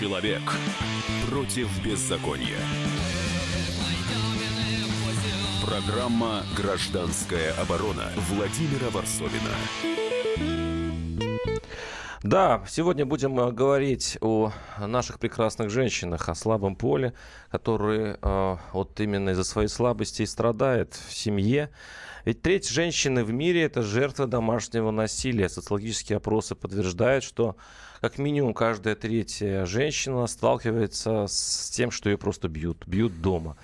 Человек против беззакония. Программа «Гражданская оборона» Владимира Варсовина. Да, сегодня будем э, говорить о наших прекрасных женщинах, о слабом поле, которые э, вот именно из-за своей слабости и страдает в семье. Ведь треть женщины в мире – это жертва домашнего насилия. Социологические опросы подтверждают, что как минимум каждая третья женщина сталкивается с тем, что ее просто бьют, бьют дома.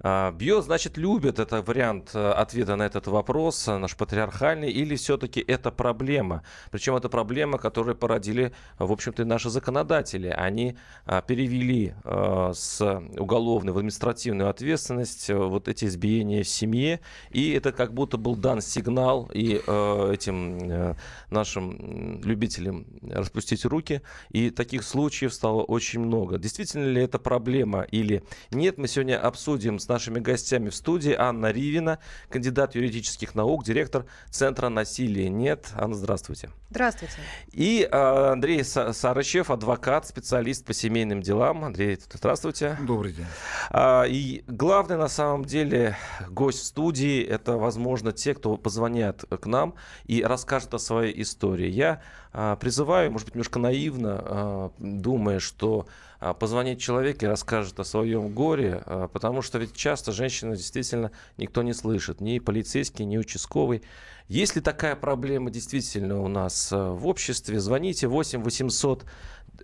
А, бьет, значит, любит. Это вариант э, ответа на этот вопрос, э, наш патриархальный, или все-таки это проблема? Причем это проблема, которую породили, в общем-то, наши законодатели. Они а, перевели э, с уголовной в административную ответственность вот эти избиения в семье, и это как будто был дан сигнал и этим нашим любителям распустить руки, и таких случаев стало очень много. Действительно ли это проблема или нет, мы сегодня обсудим с нашими гостями в студии Анна Ривина, кандидат юридических наук, директор Центра насилия нет. Анна, здравствуйте. Здравствуйте. И э, Андрей Сарычев, адвокат, специалист по семейным делам. Андрей, здравствуйте. Добрый день. А, и главный на самом деле гость в студии это, возможно, те, кто позвонят к нам и расскажет о своей истории. Я а, призываю, может быть, немножко наивно, а, думая, что а, позвонить человек и расскажет о своем горе, а, потому что ведь часто женщины действительно никто не слышит, ни полицейский, ни участковый. Если такая проблема действительно у нас а, в обществе, звоните 8 800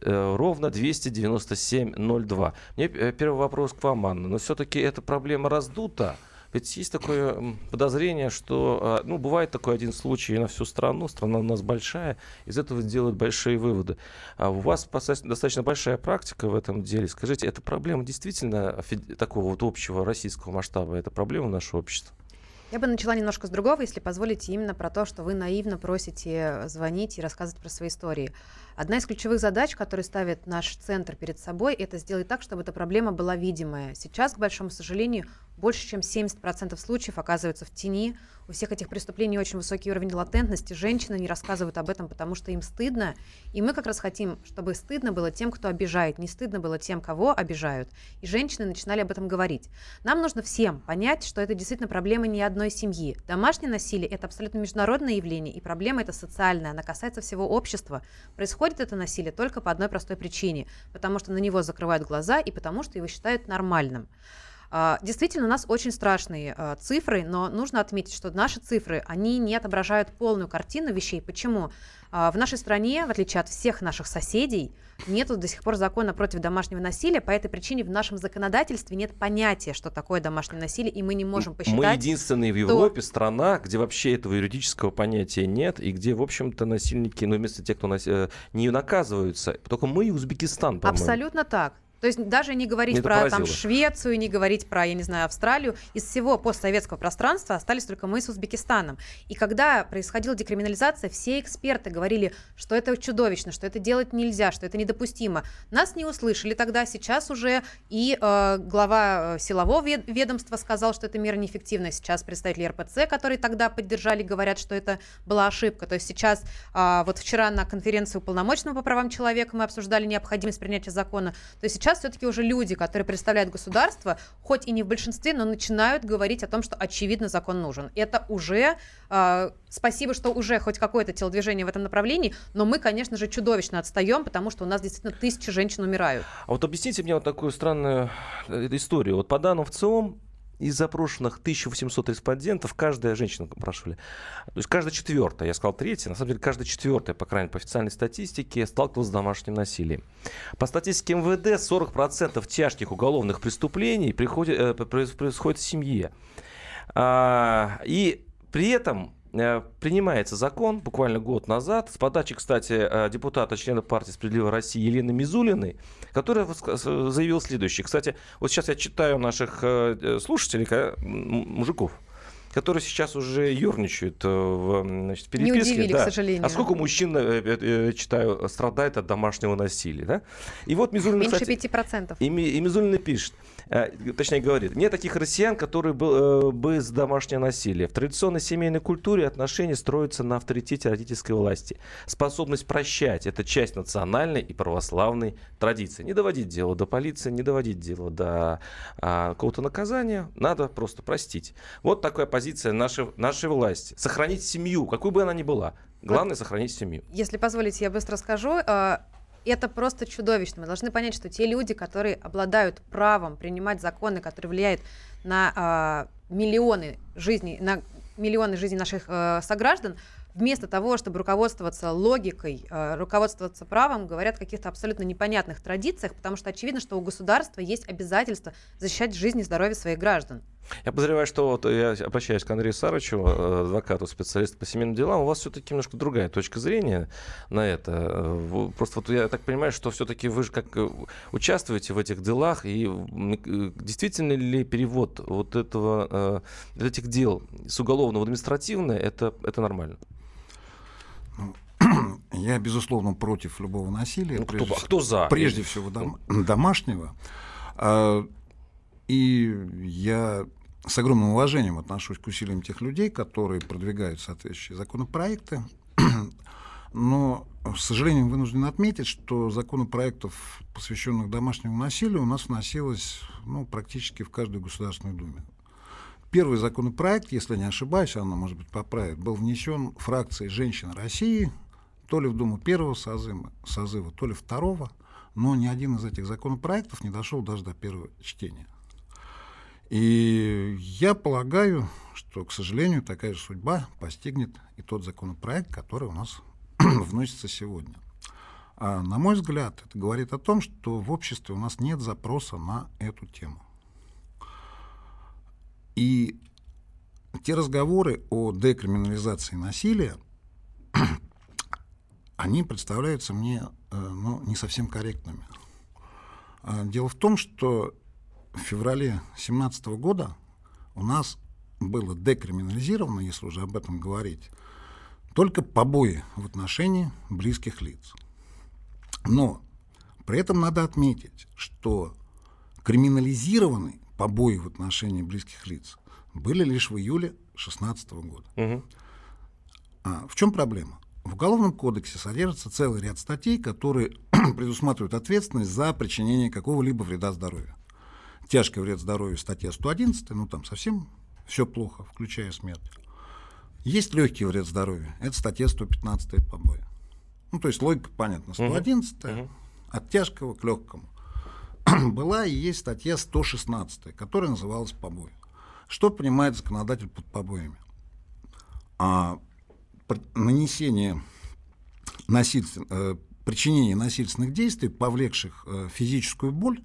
э, ровно 297 02. Мне э, первый вопрос к вам, Анна, но все-таки эта проблема раздута. Ведь есть такое подозрение, что, а, ну, бывает такой один случай на всю страну, страна у нас большая, из этого делают большие выводы. А у вас достаточно большая практика в этом деле. Скажите, эта проблема действительно такого вот общего российского масштаба, это проблема нашего общества? Я бы начала немножко с другого, если позволите, именно про то, что вы наивно просите звонить и рассказывать про свои истории. Одна из ключевых задач, которые ставит наш центр перед собой, это сделать так, чтобы эта проблема была видимая. Сейчас, к большому сожалению, больше чем 70% случаев оказываются в тени. У всех этих преступлений очень высокий уровень латентности. Женщины не рассказывают об этом, потому что им стыдно. И мы как раз хотим, чтобы стыдно было тем, кто обижает, не стыдно было тем, кого обижают. И женщины начинали об этом говорить. Нам нужно всем понять, что это действительно проблема не одной семьи. Домашнее насилие – это абсолютно международное явление, и проблема это социальная, она касается всего общества. Происходит это насилие только по одной простой причине, потому что на него закрывают глаза и потому что его считают нормальным. А, действительно, у нас очень страшные а, цифры, но нужно отметить, что наши цифры, они не отображают полную картину вещей. Почему? А, в нашей стране, в отличие от всех наших соседей, нет до сих пор закона против домашнего насилия. По этой причине в нашем законодательстве нет понятия, что такое домашнее насилие, и мы не можем посчитать... Мы единственные в Европе что... страна, где вообще этого юридического понятия нет, и где, в общем-то, насильники, ну, вместо тех, кто нас, э, не наказываются. Только мы и Узбекистан, по-моему. Абсолютно так. То есть даже не говорить про там, Швецию, не говорить про, я не знаю, Австралию. Из всего постсоветского пространства остались только мы с Узбекистаном. И когда происходила декриминализация, все эксперты говорили, что это чудовищно, что это делать нельзя, что это недопустимо. Нас не услышали тогда. Сейчас уже и э, глава э, силового ведомства сказал, что эта мера неэффективна. Сейчас представители РПЦ, которые тогда поддержали, говорят, что это была ошибка. То есть сейчас, э, вот вчера на конференции уполномоченного по правам человека мы обсуждали необходимость принятия закона. То есть сейчас сейчас все-таки уже люди, которые представляют государство, хоть и не в большинстве, но начинают говорить о том, что очевидно закон нужен. Это уже э, спасибо, что уже хоть какое-то телодвижение в этом направлении, но мы, конечно же, чудовищно отстаем, потому что у нас действительно тысячи женщин умирают. А вот объясните мне вот такую странную э, историю. Вот по данным в ЦИОМ, из запрошенных 1800 респондентов каждая женщина спрашивали. То есть каждая четвертая, я сказал третья, на самом деле каждая четвертая, по крайней мере, по официальной статистике, сталкивалась с домашним насилием. По статистике МВД 40% тяжких уголовных преступлений приходит, э, происходит в семье. А, и при этом принимается закон буквально год назад с подачи, кстати, э, депутата, члена партии «Справедливой России» Елены Мизулиной, которая заявила следующее. Кстати, вот сейчас я читаю наших э, слушателей, мужиков, которые сейчас уже ерничают в значит, переписке. Не удивили, да. к сожалению. А сколько мужчин, читаю, страдает от домашнего насилия, да? И вот Мизулина, Меньше кстати, 5%. И, и Мизулина пишет. Э, точнее говорит, нет таких россиян, которые бы, э, бы с домашнее насилие. В традиционной семейной культуре отношения строятся на авторитете родительской власти. Способность прощать – это часть национальной и православной традиции. Не доводить дело до полиции, не доводить дело до а, какого-то наказания, надо просто простить. Вот такая позиция нашей, нашей власти. Сохранить семью, какой бы она ни была. Главное – сохранить семью. Если позволите, я быстро скажу. Это просто чудовищно. Мы должны понять, что те люди, которые обладают правом принимать законы, которые влияют на э, миллионы жизней, на миллионы жизней наших э, сограждан, вместо того, чтобы руководствоваться логикой, э, руководствоваться правом, говорят о каких-то абсолютно непонятных традициях, потому что очевидно, что у государства есть обязательство защищать жизнь и здоровье своих граждан. Я подозреваю, что вот я обращаюсь к Андрею Сарычу, э, адвокату, специалисту по семейным делам. У вас все-таки немножко другая точка зрения на это. Э, просто вот я так понимаю, что все-таки вы же как участвуете в этих делах, и действительно ли перевод вот этого, этих дел с уголовного в административное, это, это нормально? Я, безусловно, против любого насилия. Ну, прежде, кто, а кто за? Прежде всего дом, домашнего. А, и я с огромным уважением отношусь к усилиям тех людей, которые продвигают соответствующие законопроекты. Но, к сожалению, вынужден отметить, что законопроектов, посвященных домашнему насилию, у нас вносилось ну, практически в каждую Государственную Думу. Первый законопроект, если не ошибаюсь, она, может быть, поправит, был внесен фракцией «Женщин России», то ли в Думу первого созыва, созыва, то ли второго, но ни один из этих законопроектов не дошел даже до первого чтения. И я полагаю, что, к сожалению, такая же судьба постигнет и тот законопроект, который у нас вносится сегодня. А, на мой взгляд, это говорит о том, что в обществе у нас нет запроса на эту тему. И те разговоры о декриминализации насилия, они представляются мне э, ну, не совсем корректными. А, дело в том, что в феврале 2017 года у нас было декриминализировано, если уже об этом говорить, только побои в отношении близких лиц. Но при этом надо отметить, что криминализированы побои в отношении близких лиц были лишь в июле 2016 года. Угу. А, в чем проблема? В Уголовном кодексе содержится целый ряд статей, которые предусматривают ответственность за причинение какого-либо вреда здоровью. Тяжкий вред здоровью статья 111, ну там совсем все плохо, включая смерть. Есть легкий вред здоровью, это статья 115 побои. Ну, то есть логика понятна. 111 угу. от тяжкого к легкому. Была и есть статья 116, которая называлась побои. Что понимает законодатель под побоями? А, нанесение насильствен, э, причинение насильственных действий, повлекших э, физическую боль,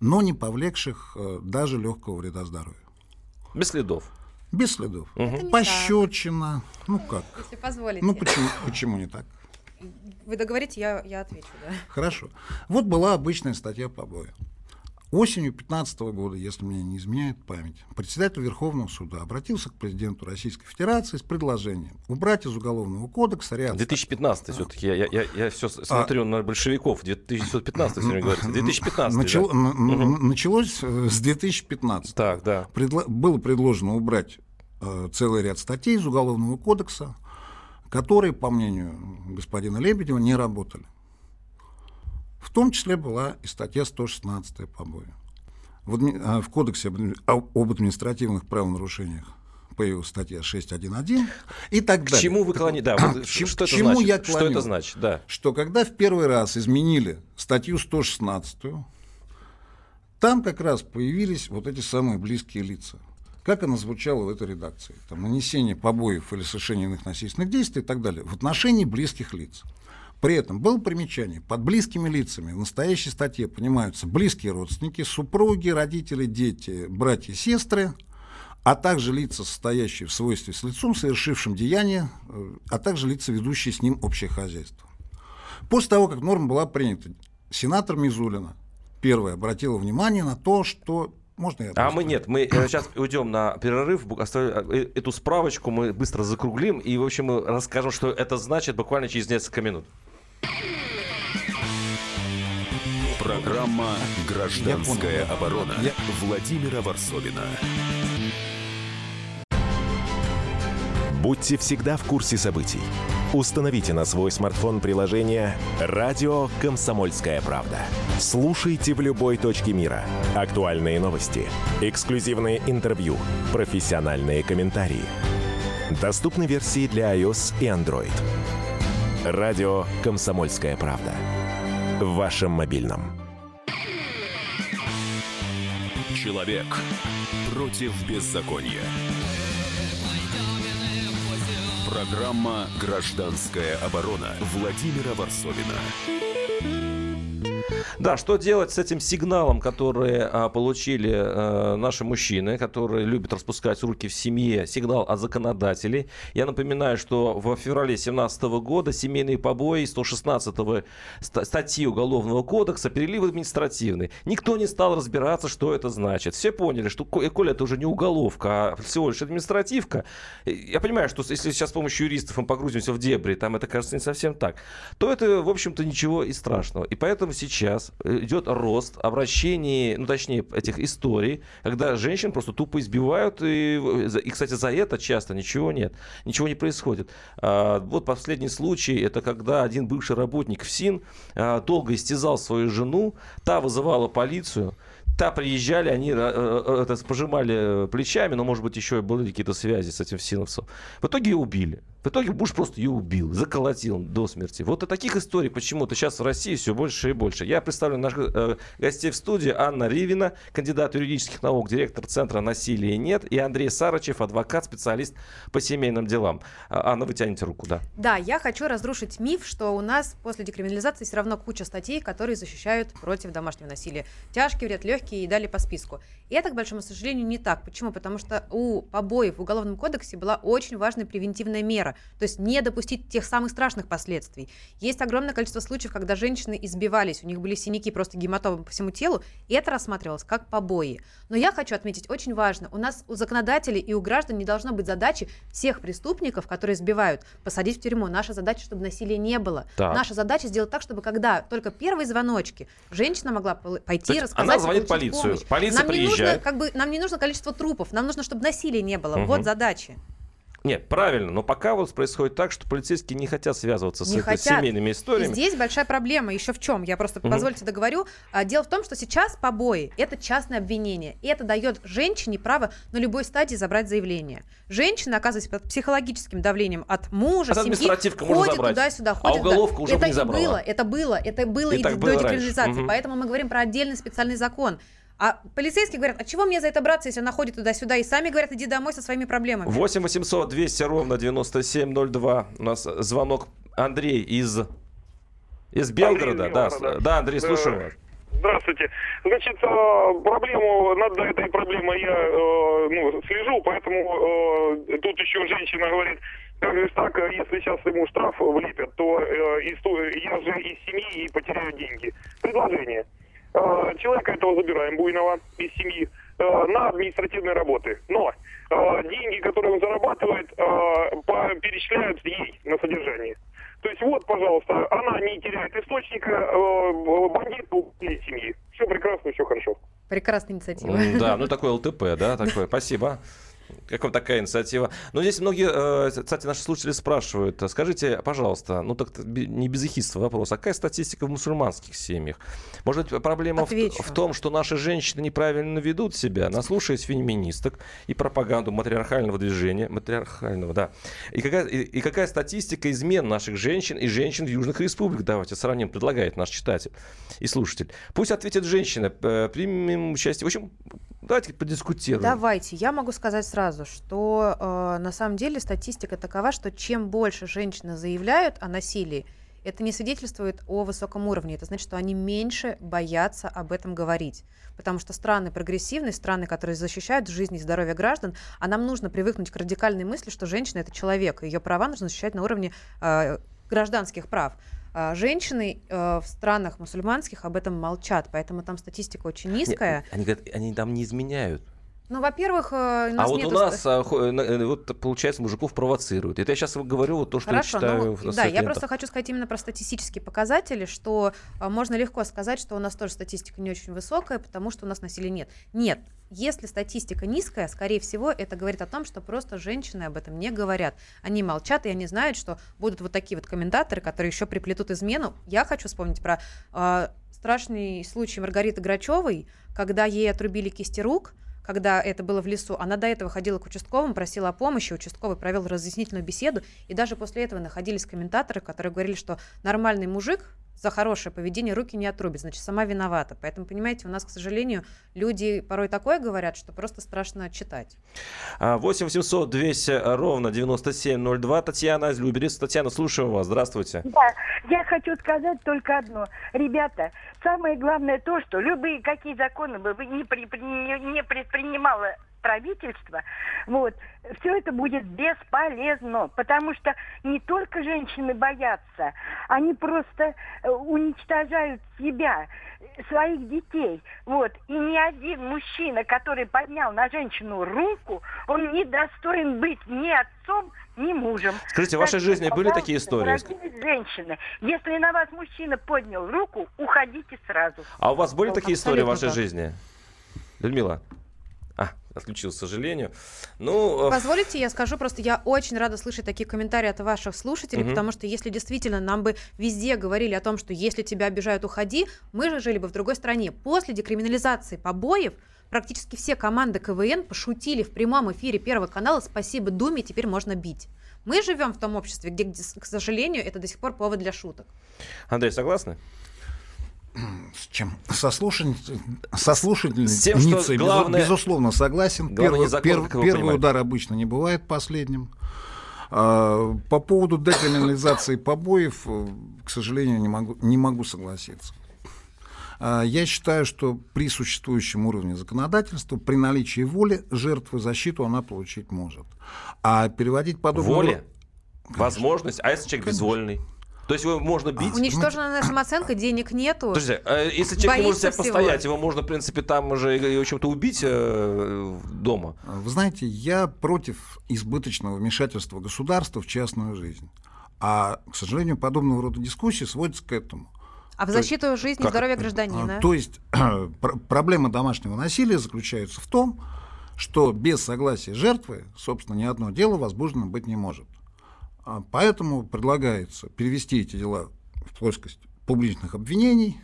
но не повлекших э, даже легкого вреда здоровью. Без следов. Без следов. Угу. Пощечина. Так. Ну как? Если позволите. Ну почему, почему не так? Вы договорите, я, я отвечу. Да. Хорошо. Вот была обычная статья побоя. Осенью 2015 года, если мне не изменяет память, председатель Верховного суда обратился к президенту Российской Федерации с предложением убрать из Уголовного кодекса ряд... 2015 все-таки, я, я, я все смотрю а... на большевиков, 2015 сегодня говорится, 2015 Начал... да? Началось э, с 2015. Так, да. Предло... Было предложено убрать э, целый ряд статей из Уголовного кодекса, которые, по мнению господина Лебедева, не работали. В том числе была и статья 116 побои. В, адми... в Кодексе об административных правонарушениях появилась статья 6.1.1 и так далее. К чему вы клоните? Да, вот, Чем, что, это чему значит? я клоню? что это значит? Да. Что когда в первый раз изменили статью 116, там как раз появились вот эти самые близкие лица. Как она звучала в этой редакции? Там, нанесение побоев или совершение иных насильственных действий и так далее в отношении близких лиц. При этом было примечание, под близкими лицами в настоящей статье понимаются близкие родственники, супруги, родители, дети, братья, сестры, а также лица, состоящие в свойстве с лицом, совершившим деяние, э, а также лица, ведущие с ним общее хозяйство. После того, как норма была принята, сенатор Мизулина первая обратила внимание на то, что можно я А мы нет, мы сейчас уйдем на перерыв, э, эту справочку мы быстро закруглим и, в общем, мы расскажем, что это значит буквально через несколько минут. Программа «Гражданская оборона» Я- Владимира Варсовина. Будьте всегда в курсе событий. Установите на свой смартфон приложение «Радио Комсомольская правда». Слушайте в любой точке мира. Актуальные новости, эксклюзивные интервью, профессиональные комментарии. Доступны версии для iOS и Android. «Радио Комсомольская правда». В вашем мобильном. Человек против беззакония. Программа «Гражданская оборона» Владимира Варсовина. Да, что делать с этим сигналом, который а, получили а, наши мужчины, которые любят распускать руки в семье, сигнал от законодателей. Я напоминаю, что в феврале 2017 года семейные побои 116 ст- статьи Уголовного кодекса перевели в административный. Никто не стал разбираться, что это значит. Все поняли, что ко- коль это уже не уголовка, а всего лишь административка. Я понимаю, что если сейчас с помощью юристов мы погрузимся в дебри, там это кажется не совсем так, то это, в общем-то, ничего и страшного. И поэтому сейчас идет рост обращений, ну, точнее, этих историй, когда женщин просто тупо избивают, и, и, кстати, за это часто ничего нет, ничего не происходит. А, вот последний случай, это когда один бывший работник ФСИН а, долго истязал свою жену, та вызывала полицию, Та приезжали, они э, э, это, пожимали плечами, но, может быть, еще и были какие-то связи с этим синовцем. В итоге убили. В итоге Буш просто ее убил, заколотил до смерти. Вот и таких историй почему-то сейчас в России все больше и больше. Я представлю наших э, гостей в студии. Анна Ривина, кандидат юридических наук, директор Центра насилия нет. И Андрей Сарычев, адвокат, специалист по семейным делам. А, Анна, вы тянете руку, да? Да, я хочу разрушить миф, что у нас после декриминализации все равно куча статей, которые защищают против домашнего насилия. Тяжкий вред, легкий и далее по списку. И это, к большому сожалению, не так. Почему? Потому что у побоев в Уголовном кодексе была очень важная превентивная мера. То есть не допустить тех самых страшных последствий. Есть огромное количество случаев, когда женщины избивались, у них были синяки, просто гематомы по всему телу, и это рассматривалось как побои. Но я хочу отметить, очень важно, у нас у законодателей и у граждан не должно быть задачи всех преступников, которые избивают, посадить в тюрьму. Наша задача, чтобы насилия не было. Так. Наша задача сделать так, чтобы когда только первые звоночки, женщина могла пойти, есть рассказать она звонит полицию, помощь. полиция нам не нужно, приезжает. как бы, нам не нужно количество трупов, нам нужно, чтобы насилия не было. Мгм. Вот задача. Нет, правильно, но пока вот происходит так, что полицейские не хотят связываться с Не этой хотят. семейными И историями. здесь большая проблема. Еще в чем? Я просто, Мгм. позвольте договорю. А, Дело в том, что сейчас побои – это частное обвинение. И это дает женщине право на любой стадии забрать заявление. Женщина, оказывается, под психологическим давлением от мужа, От семьи, ходит туда-сюда, А ходит туда. уголовка уже бы это не и забрала. было, это было, это было И и, до декриминализации. Мгм. Поэтому мы говорим про отдельный специальный закон. А полицейские говорят, а чего мне за это браться, если она ходит туда-сюда? И сами говорят, иди домой со своими проблемами. 8 800 200 ровно 9702. У нас звонок Андрей из, из Белгорода. из да, Белгорода. да, Андрей, слушаю вас. Здравствуйте. Значит, э, проблему, над этой проблемой я э, ну, слежу, поэтому э, тут еще женщина говорит, как же так, если сейчас ему штраф влепят, то я же из семьи и потеряю деньги. Предложение. Э, Человека этого забираем, буйного, из семьи, э, на административные работы. Но э, деньги, которые он зарабатывает, перечисляют ей на содержание. То есть вот, пожалуйста, она не теряет источника, э, бандит убили семьи. Все прекрасно, все хорошо. Прекрасная инициатива. Да, ну такой ЛТП, да, такое. Спасибо. Как вам такая инициатива? Но здесь многие, э, кстати, наши слушатели спрашивают, э, скажите, пожалуйста, ну так не без эхидства вопрос, а какая статистика в мусульманских семьях? Может быть, проблема в, в том, что наши женщины неправильно ведут себя, наслушаясь феминисток и пропаганду матриархального движения, матриархального, да. И какая, и, и какая статистика измен наших женщин и женщин в южных республиках? Давайте сравним, предлагает наш читатель и слушатель. Пусть ответит женщина, э, примем участие. В общем, давайте подискутируем. Давайте. Я могу сказать сразу, что э, на самом деле статистика такова, что чем больше женщины заявляют о насилии, это не свидетельствует о высоком уровне. Это значит, что они меньше боятся об этом говорить. Потому что страны прогрессивные, страны, которые защищают жизнь и здоровье граждан, а нам нужно привыкнуть к радикальной мысли, что женщина это человек, ее права нужно защищать на уровне э, гражданских прав. А Женщины э, в странах мусульманских об этом молчат, поэтому там статистика очень низкая. они говорят, они там не изменяют. Ну, во-первых, э, у нас А вот у нас, э, э, вот получается, мужиков провоцируют. Это я сейчас говорю вот то, что Хорошо, я читаю ну, да, я лентах. просто хочу сказать именно про статистические показатели, что можно легко сказать, что у нас тоже статистика не очень высокая, потому что у нас насилия нет. Нет, если статистика низкая, скорее всего, это говорит о том, что просто женщины об этом не говорят. Они молчат, и они знают, что будут вот такие вот комментаторы, которые еще приплетут измену. Я хочу вспомнить про а, страшный случай Маргариты Грачевой, когда ей отрубили кисти рук, когда это было в лесу, она до этого ходила к участковому, просила о помощи, участковый провел разъяснительную беседу, и даже после этого находились комментаторы, которые говорили, что нормальный мужик за хорошее поведение руки не отрубит, значит, сама виновата. Поэтому, понимаете, у нас, к сожалению, люди порой такое говорят, что просто страшно читать. А, 8 800 200 ровно 9702. Татьяна из Люберец. Татьяна, слушаем вас. Здравствуйте. Да, я хочу сказать только одно. Ребята, самое главное то, что любые какие законы бы вы не, при- при- не- не предпринимало правительство, вот, все это будет бесполезно, потому что не только женщины боятся, они просто э, уничтожают себя, своих детей, вот, и ни один мужчина, который поднял на женщину руку, он не достоин быть ни отцом, ни мужем. Скажите, в вашей Так, жизни были такие истории? женщины, если на вас мужчина поднял руку, уходите сразу. А у вас были такие истории в вашей жизни? Людмила? А, отключил, к сожалению. Ну, э, Позволите, я скажу, просто я очень рада слышать такие комментарии от ваших слушателей, Мгм. потому что если действительно нам бы везде говорили о том, что если тебя обижают, уходи, мы же жили бы в другой стране. После декриминализации побоев практически все команды КВН пошутили в прямом эфире Первого канала «Спасибо Думе, теперь можно бить». Мы живем в том обществе, где, к сожалению, это до сих пор повод для шуток. Андрей, согласны? С чем? Со, слушатель... Со слушательницей, С тем, что безу- главное- безусловно, согласен. Главное, Первый, закон, пер- первый удар обычно не бывает последним. А, По поводу декриминализации побоев, э, к сожалению, не могу, не могу согласиться. А, Я считаю, что при существующем уровне законодательства, при наличии воли, жертвы защиту она получить может. А переводить подобное... Воля, возможность. А если человек безвольный? То есть его можно бить? Уничтожена самооценка, денег нету. Подожди, а если человек не может себя всего. постоять, его можно, в принципе, там уже, и, в общем-то, убить э, дома. Вы знаете, я против избыточного вмешательства государства в частную жизнь. А, к сожалению, подобного рода дискуссии сводятся к этому. А в То защиту жизни и здоровья А, гражданина. То есть пр- проблема домашнего насилия заключается в том, что без согласия жертвы, собственно, ни одно дело возбуждено быть не может. А Поэтому предлагается перевести эти дела в плоскость публичных обвинений,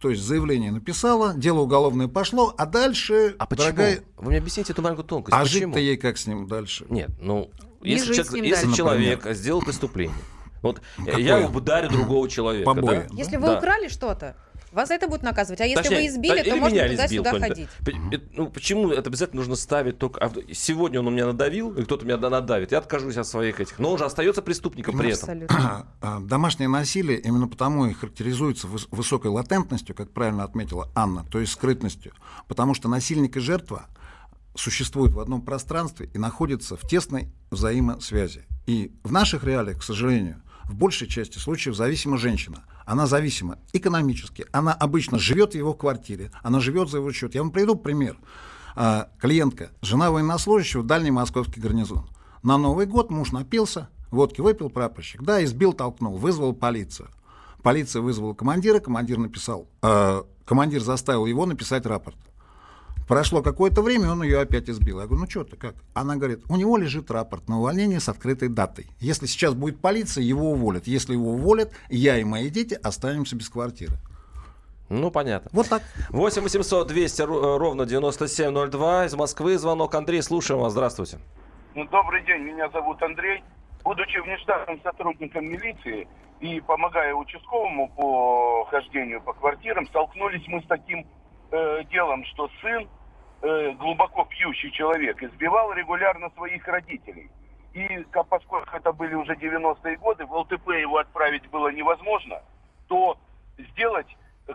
то есть заявление написала, дело уголовное пошло, а дальше, А почему? дорогая, Вы мне объясните эту маленькую тонкость. а почему? жить-то ей как с ним дальше? Нет, ну, Не если, человек, если дальше. человек сделал преступление, вот Какое? я ударю другого человека, Побои. да? Если вы Да. украли что-то, вас за это будут наказывать. А если Точнее, вы избили, да, то можно туда-сюда ходить. Э, Ну, почему это обязательно нужно ставить только... а Сегодня он у меня надавил, и кто-то меня надавит, я откажусь от своих этих. Но он же остается преступником при этом. Абсолютно. А, Домашнее насилие именно потому и характеризуется выс- высокой латентностью, как правильно отметила Анна, то есть скрытностью, потому что насильник и жертва существуют в одном пространстве и находятся в тесной взаимосвязи. И в наших реалиях, к сожалению, в большей части случаев зависима женщина. Она зависима экономически. Она обычно живет в его квартире, она живет за его счет. Я вам приведу пример. А, Клиентка, жена военнослужащего, дальний московский гарнизон. На Новый год муж напился, водки выпил прапорщик, да, избил, толкнул, вызвал полицию. Полиция вызвала командира, командир написал, э, командир заставил его написать рапорт. Прошло какое-то время, он ее опять избил. Я говорю, ну что ты, как? Она говорит, у него лежит рапорт на увольнение с открытой датой. Если сейчас будет полиция, его уволят. Если его уволят, я и мои дети останемся без квартиры. Ну, понятно. Вот так. 8 800 200 ру- э, ровно 9702. Из Москвы звонок. Андрей, слушаем вас. Здравствуйте. Ну, добрый день, меня зовут Андрей. Будучи внештатным сотрудником милиции и помогая участковому по хождению по квартирам, столкнулись мы с таким э, делом, что сын, э, глубоко пьющий человек, избивал регулярно своих родителей. И поскольку это были уже 90-е годы, в ЛТП его отправить было невозможно, то сделать,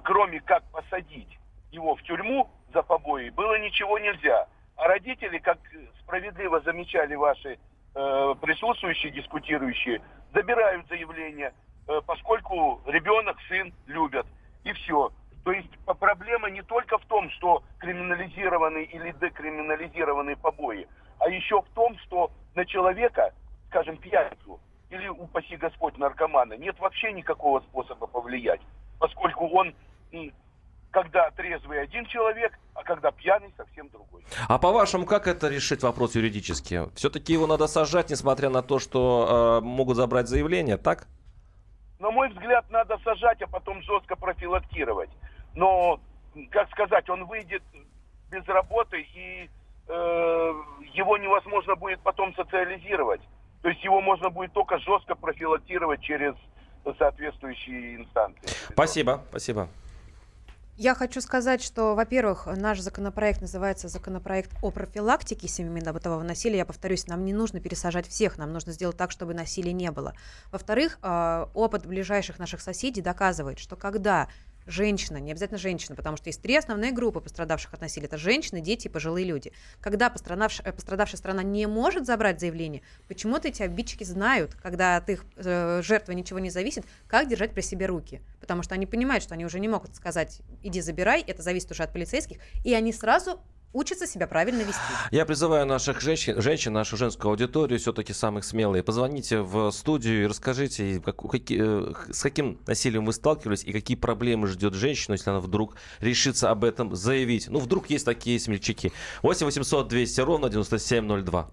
кроме как посадить его в тюрьму за побои, было ничего нельзя. А родители, как справедливо замечали ваши э, присутствующие, дискутирующие, забирают заявление, э, поскольку ребенок, сын любят. И все. То есть по- проблема не только в том, что криминализирован криминализированные или декриминализированные побои, а еще в том, что на человека, скажем, пьяницу или, упаси Господь, наркомана, нет вообще никакого способа повлиять, поскольку он, когда трезвый один человек, а когда пьяный совсем другой. А по-вашему, как это решить вопрос юридически? Все-таки его надо сажать, несмотря на то, что э, могут забрать заявление, так? На мой взгляд, надо сажать, а потом жестко профилактировать. Но, как сказать, он выйдет без работы, и э, его невозможно будет потом социализировать. То есть его можно будет только жестко профилактировать через соответствующие инстанции. Спасибо, спасибо. Я хочу сказать, что, во-первых, наш законопроект называется законопроект о профилактике семейно-бытового насилия. Я повторюсь, нам не нужно пересажать всех, нам нужно сделать так, чтобы насилия не было. Во-вторых, а, опыт ближайших наших соседей доказывает, что когда женщина, не обязательно женщина, потому что есть три основные группы пострадавших от насилия. Это женщины, дети и пожилые люди. Когда пострадавшая, э, пострадавшая страна не может забрать заявление, почему-то эти обидчики знают, когда от их э, жертвы ничего не зависит, как держать при себе руки. Потому что они понимают, что они уже не могут сказать, иди забирай, это зависит уже от полицейских, и они сразу учатся себя правильно вести. Я призываю наших женщин, женщин нашу женскую аудиторию, все-таки самых смелые, позвоните в студию и расскажите, как, какие, э, с каким насилием вы сталкивались и какие проблемы ждет женщину, если она вдруг решится об этом заявить. Ну, вдруг есть такие смельчаки. 8 800 200 ровно 9702.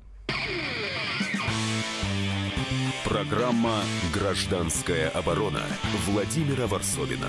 Программа «Гражданская оборона» Владимира Варсовина.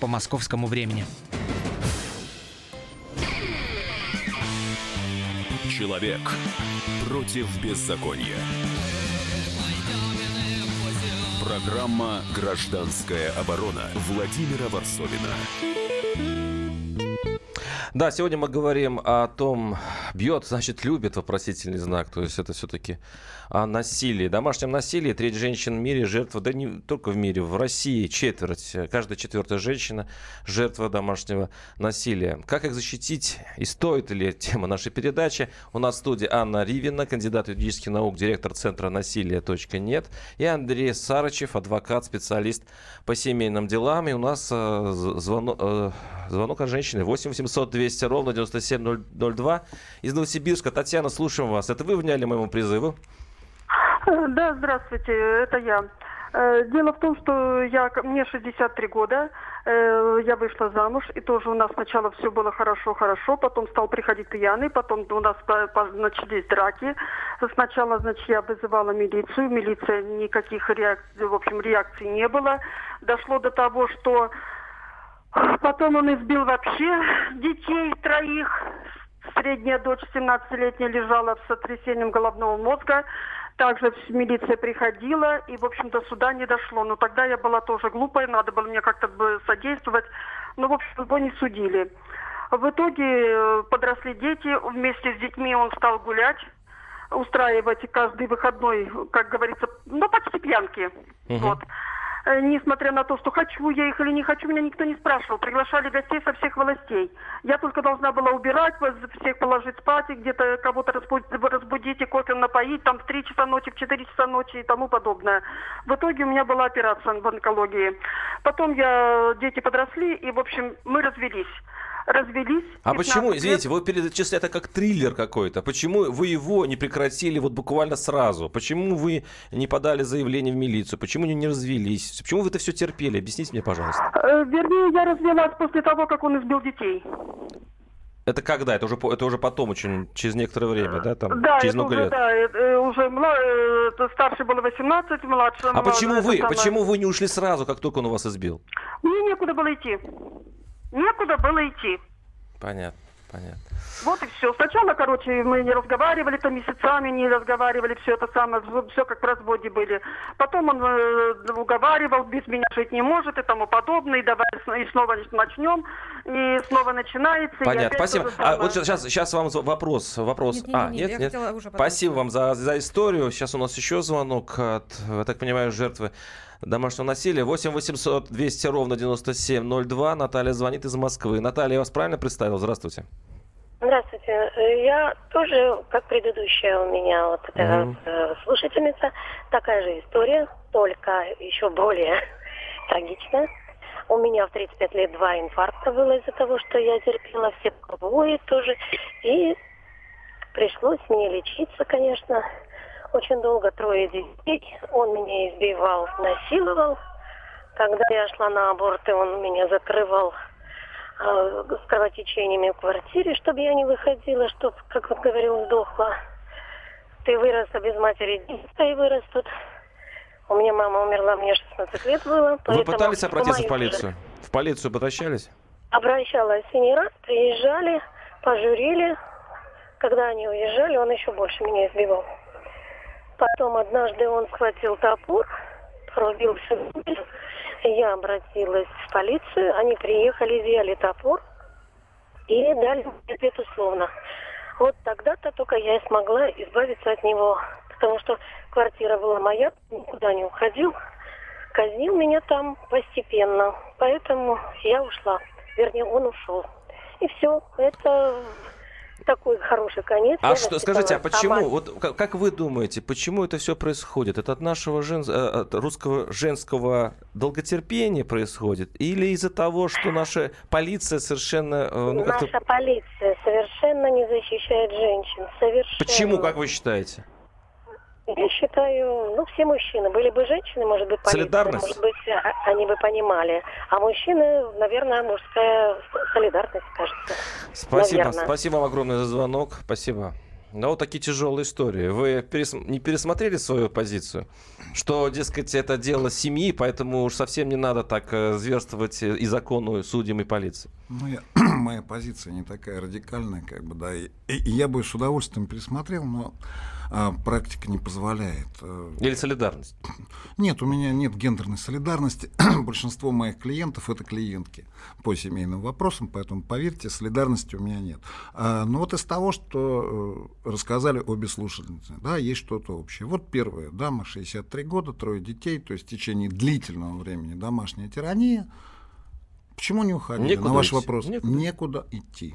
по московскому времени. Человек против беззакония. Программа «Гражданская оборона» Владимира Варсовина. Да, сегодня мы говорим о том, бьет, значит, любит, вопросительный знак. То есть это все-таки о насилии, домашнем насилии. Треть женщин в мире жертва, да не только в мире, в России четверть, каждая четвертая женщина жертва домашнего насилия. Как их защитить и стоит ли тема нашей передачи? У нас в студии Анна Ривина, кандидат юридических наук, директор Центра насилия .нет и Андрей Сарычев, адвокат, специалист по семейным делам. И у нас э, звонок, э, звонок от женщины 8 800 200 ровно 9702 из Новосибирска. Татьяна, слушаем вас. Это вы вняли моему призыву? Э, да, здравствуйте, это я. Э, дело в том, что я, мне 63 года, э, я вышла замуж, и тоже у нас сначала все было хорошо-хорошо, потом стал приходить пьяный, потом у нас начались драки. Сначала, значит, я вызывала милицию, милиция никаких реакций, в общем, реакций не было. Дошло до того, что потом он избил вообще детей троих. Средняя дочь 17-летняя лежала с сотрясением головного мозга. Также милиция приходила, и, в общем, до суда не дошло. Но тогда я была тоже глупая, надо было мне как-то содействовать. Но, в общем, его не судили. В итоге э, подросли дети, вместе с детьми он стал гулять, устраивать каждый выходной, как говорится, ну, почти пьянки. Угу. Вот. Э, несмотря на то, что хочу я их или не хочу, меня никто не спрашивал. Приглашали гостей со всех властей. Я только должна была убирать, всех положить спать, где-то кого-то разбудить и кофе напоить, там в 3 часа ночи, в 4 часа ночи и тому подобное. В итоге у меня была операция в онкологии. Потом я, дети подросли, и, в общем, мы развелись развелись. А почему, извините, вы перечисляете это как триллер какой-то. Почему вы его не прекратили вот буквально сразу? Почему вы не подали заявление в милицию? Почему не, развелись? Почему вы это все терпели? Объясните мне, пожалуйста. Э, вернее, я развелась после того, как он избил детей. Это когда? Это уже, это уже потом, очень, через некоторое время, да? Там, да, через много уже, лет. Да, это э, уже мла... Э, это старший было 18, младший... А почему вы, самое... почему вы не ушли сразу, как только он у вас избил? Мне некуда было идти. Некуда было идти. Понятно. понятно. Вот и все. Сначала, короче, мы не разговаривали, там месяцами не разговаривали, все это самое, все как в разводе были. Потом он э, уговаривал, без меня жить не может и тому подобное, и давай и снова начнем, и снова начинается. Понятно, спасибо. А вот сейчас, сейчас вам вопрос. вопрос. Нет, нет, а, нет, нет, нет. нет. Спасибо вам за, за историю. Сейчас у нас еще звонок от, я так понимаю, жертвы домашнего насилия. 8 800 200 ровно 9702. Наталья звонит из Москвы. Наталья, я вас правильно представил? Здравствуйте. Здравствуйте. Я тоже, как предыдущая у меня вот эта mm-hmm. слушательница, такая же история, только еще более трагичная. У меня в 35 лет два инфаркта было из-за того, что я терпела все побои тоже. И пришлось мне лечиться, конечно. Очень долго, трое детей. Он меня избивал, насиловал. Когда я шла на аборты, он меня закрывал э, с кровотечениями в квартире, чтобы я не выходила, чтобы, как он говорил, сдохла. Ты выросла без матери, дети вырастут. У меня мама умерла, мне 16 лет было. Вы пытались обратиться в полицию? В полицию обращались? Обращалась и не раз. Приезжали, пожурили. Когда они уезжали, он еще больше меня избивал. Потом однажды он схватил топор, рубил всю мебель. Я обратилась в полицию, они приехали, взяли топор и дали мне ответ. Вот тогда-то только я и смогла избавиться от него, потому что квартира была моя, никуда не уходил, казнил меня там постепенно, поэтому я ушла, вернее, он ушел. И все, это такой хороший конец. А что, скажите, а почему, сама. вот как, как вы думаете, почему это все происходит? Это от нашего жен, э, от русского женского долготерпения происходит? Или из-за того, что наша полиция совершенно... Э, ну, наша полиция совершенно не защищает женщин. Совершенно. Почему, как вы считаете? Я считаю, ну, все мужчины. Были бы женщины, может быть, полиция, солидарность. может быть, а, они бы понимали. А мужчины, наверное, мужская солидарность, кажется. Спасибо. Наверное. Спасибо вам огромное за звонок. Спасибо. Ну, вот такие тяжелые истории. Вы перес... не пересмотрели свою позицию? Что, дескать, это дело семьи, поэтому уж совсем не надо так э, зверствовать и закону, судьям, и полиции. Ну, я, моя позиция не такая радикальная, как бы, да. И, и я бы с удовольствием пересмотрел, но а, практика не позволяет. Э, Или солидарность? Нет, у меня нет гендерной солидарности. Большинство моих клиентов это клиентки по семейным вопросам, поэтому поверьте, солидарности у меня нет. А, но вот из того, что э, рассказали обе слушательницы, да, есть что-то общее. Вот первая дама, 63 года, трое детей, то есть в течение длительного времени домашняя тирания. Почему не уходили? Некуда На ваш идти. вопрос. Некуда. Некуда идти.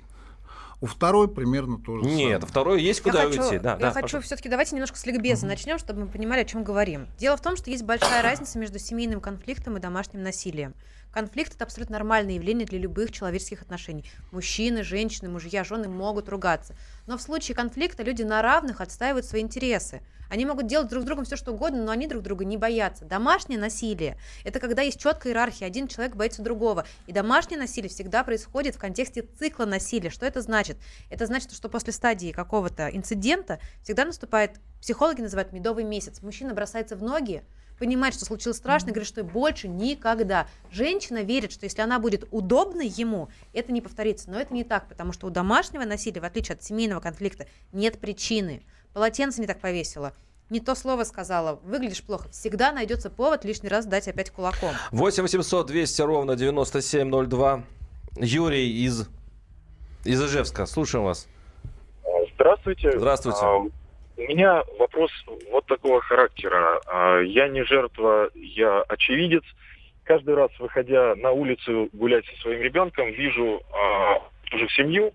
У второй примерно то же Нет, самое. второй есть куда я уйти. хочу, Да, я да, хочу все-таки давайте немножко с ликбеза Мгм. начнем, чтобы мы понимали, о чем говорим. Дело в том, что есть большая разница между семейным конфликтом и домашним насилием. Конфликт это абсолютно нормальное явление для любых человеческих отношений. Мужчины, женщины, мужья, жены могут ругаться. Но в случае конфликта люди на равных отстаивают свои интересы. Они могут делать друг с другом все, что угодно, но они друг друга не боятся. Домашнее насилие – это когда есть четкая иерархия, один человек боится другого. И домашнее насилие всегда происходит в контексте цикла насилия. Что это значит? Это значит, что после стадии какого-то инцидента всегда наступает, психологи называют медовый месяц. Мужчина бросается в ноги, понимает, что случилось страшно, и говорит, что больше никогда. Женщина верит, что если она будет удобной ему, это не повторится. Но это не так, потому что у домашнего насилия, в отличие от семейного конфликта, нет причины. Полотенце не так повесила, не то слово сказала, выглядишь плохо. Всегда найдется повод лишний раз дать опять кулаком. 8 800 200 ровно 9702. Юрий из, из Ижевска. Слушаем вас. Здравствуйте. Здравствуйте. У меня вопрос вот такого характера. А, Я не жертва, я очевидец. Каждый раз, выходя на улицу гулять со своим ребенком, вижу а, уже семью.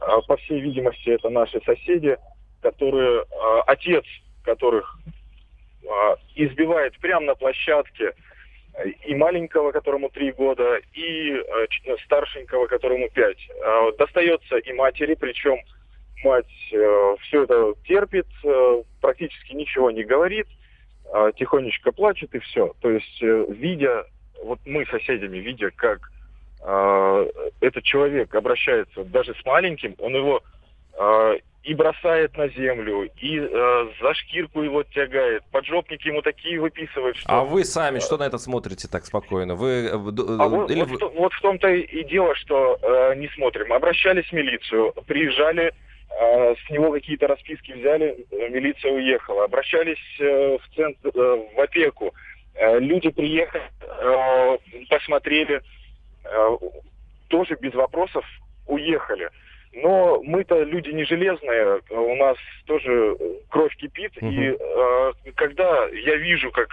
А, По всей видимости, это наши соседи, которые, отец которых избивает прямо на площадке и маленького, которому три года, и старшенького, которому пять. Достается и матери, причем мать все это терпит, э, практически ничего не говорит, э, тихонечко плачет и все. То есть, э, видя, вот мы соседями, видя, как э, этот человек обращается даже с маленьким, он его э, и бросает на землю, и э, за шкирку его тягает, поджопники ему такие выписывают, что... А вы сами что на это смотрите так спокойно? Вы, а вот, или... вот, вот в том-то и дело, что э, не смотрим. Обращались в милицию, приезжали, э, с него какие-то расписки взяли, милиция уехала. Обращались э, в центр, э, в опеку. Э, люди приехали, э, посмотрели, э, тоже без вопросов уехали. Но мы-то люди не железные, у нас тоже кровь кипит, угу. и э, когда я вижу, как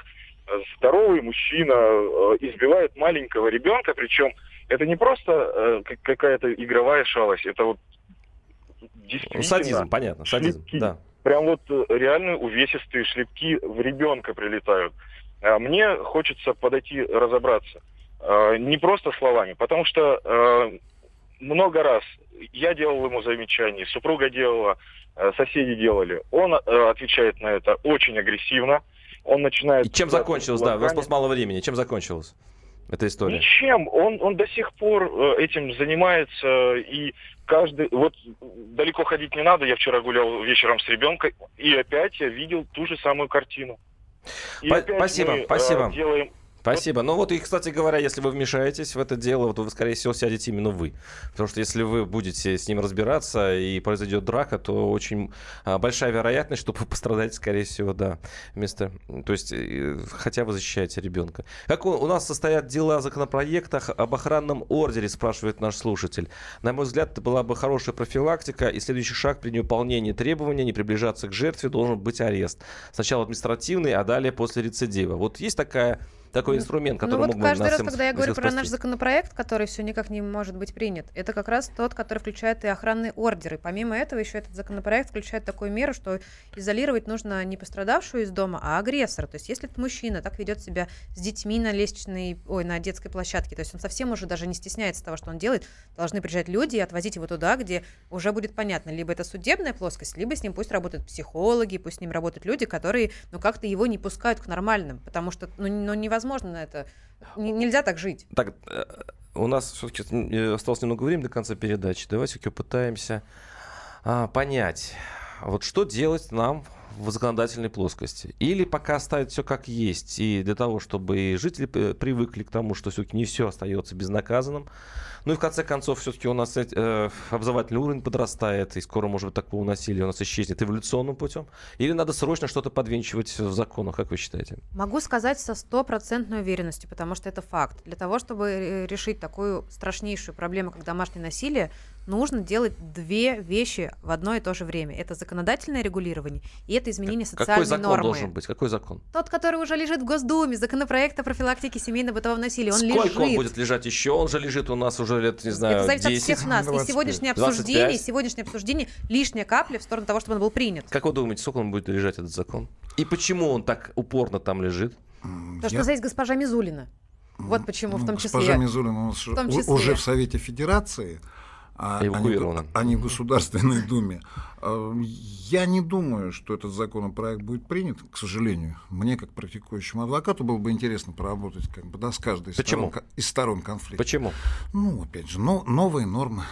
здоровый мужчина э, избивает маленького ребенка, причем это не просто э, какая-то игровая шалость, это вот действительно... Садизм, понятно, садизм, шлепки, да. Прям вот э, реально увесистые шлепки в ребенка прилетают. А мне хочется подойти разобраться. Э, не просто словами, потому что э, много раз я делал ему замечания, супруга делала, соседи делали. Он отвечает на это очень агрессивно. Он начинает... И чем закончилось, да, у нас просто мало времени. Чем закончилась эта история? Ничем. Он, он до сих пор э, этим занимается. И каждый... Вот далеко ходить не надо. Я вчера гулял вечером с ребенком, и опять я видел ту же самую картину. И спасибо, мы, спасибо. Делаем Спасибо. Ну вот и, кстати говоря, если вы вмешаетесь в это дело, то вы, скорее всего, сядете именно вы. Потому что если вы будете с ним разбираться и произойдет драка, то очень а, большая вероятность, что вы пострадаете, скорее всего, да, вместо... То есть, э, хотя вы защищаете ребенка. Как у, нас состоят дела о законопроектах об охранном ордере, спрашивает наш слушатель. На мой взгляд, это была бы хорошая профилактика, и следующий шаг при невыполнении требования не приближаться к жертве должен быть арест. Сначала административный, а далее после рецидива. Вот есть такая такой инструмент, который ну, вот мог каждый бы раз, когда я говорю про наш законопроект, который все никак не может быть принят, это как раз тот, который включает и охранные ордеры. Помимо этого, еще этот законопроект включает такую меру, что изолировать нужно не пострадавшую из дома, а агрессора. То есть, если этот мужчина так ведет себя с детьми на лестничной, ой, на детской площадке, то есть он совсем уже даже не стесняется того, что он делает, должны приезжать люди и отвозить его туда, где уже будет понятно, либо это судебная плоскость, либо с ним пусть работают психологи, пусть с ним работают люди, которые, ну, как-то его не пускают к нормальным, потому что, ну, ну невозможно невозможно на это. Н- нельзя так жить. Так, э, у нас все-таки э, осталось немного времени до конца передачи. Давайте попытаемся а, понять, вот что делать нам в законодательной плоскости. Или пока оставить все как есть, и для того, чтобы и жители привыкли к тому, что все-таки не все остается безнаказанным, ну и в конце концов, все-таки у нас э, образовательный уровень подрастает, и скоро, может быть, такого насилия у нас исчезнет эволюционным путем? Или надо срочно что-то подвинчивать в законах, как вы считаете? Могу сказать со стопроцентной уверенностью, потому что это факт. Для того, чтобы э, решить такую страшнейшую проблему, как домашнее насилие, нужно делать две вещи в одно и то же время. Это законодательное регулирование и это изменение социальной Какой закон нормы. должен быть? Какой закон? Тот, который уже лежит в Госдуме, законопроект о профилактике семейно-бытового насилия. Он Сколько лежит. он будет лежать еще? Он же лежит у нас уже лет, не знаю, Это зависит 10. от всех нас. 25. И сегодняшнее обсуждение, 25. сегодняшнее обсуждение лишняя капля в сторону того, чтобы он был принят. Как вы думаете, сколько он будет лежать, этот закон? И почему он так упорно там лежит? Потому что есть госпожа Мизулина. Вот почему ну, в том числе. Госпожа Мизулина у в том числе. уже в Совете Федерации а, а, не, а не в Государственной Думе. А, я не думаю, что этот законопроект будет принят, к сожалению. Мне, как практикующему адвокату, было бы интересно поработать как бы, да, с каждой из Почему? сторон, из сторон конфликта. Почему? Ну, опять же, но, новые нормы.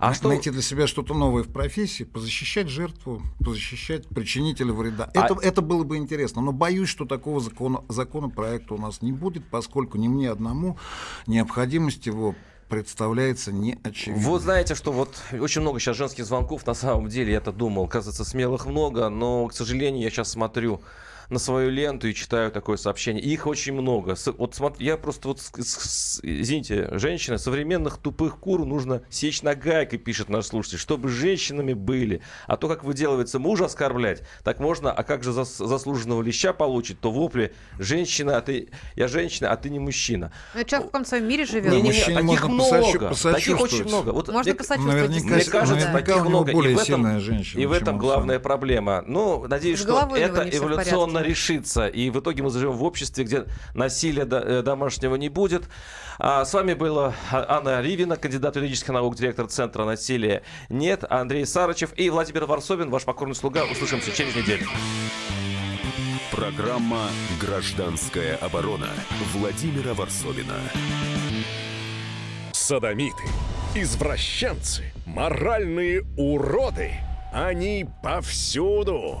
А что... Найти для себя что-то новое в профессии, позащищать жертву, позащищать причинителя вреда. А... Это, это было бы интересно. Но боюсь, что такого закона, законопроекта у нас не будет, поскольку ни мне одному необходимость его представляется неочевидным. Вот знаете, что вот очень много сейчас женских звонков, на самом деле, я-то думал, кажется, смелых много, но, к сожалению, я сейчас смотрю на свою ленту и читаю такое сообщение. их очень много. Вот смотри, я просто вот, извините, женщины, современных тупых кур нужно сечь на гайкой, пишет наш слушатель, чтобы женщинами были. А то, как выделывается мужа оскорблять, так можно, а как же зас, заслуженного леща получить, то вопли женщина, а ты, я женщина, а ты не мужчина. Ну, человек в каком своем мире живет. Не, не, не, таких много, таких очень много. Вот можно мне, посочувствовать. Наверняка, мне кажется, таких много. Более и в этом, женщина, и в этом главная проблема. Ну, надеюсь, что это эволюционно можно решиться. И в итоге мы заживем в обществе, где насилия э, домашнего не будет. А с вами была Анна Ривина, кандидат юридических наук, директор Центра насилия «Нет», Андрей Сарычев и Владимир Варсобин, ваш покорный слуга. Услышимся через неделю. Программа «Гражданская оборона» Владимира Варсобина. Садомиты, извращенцы, моральные уроды – Они повсюду.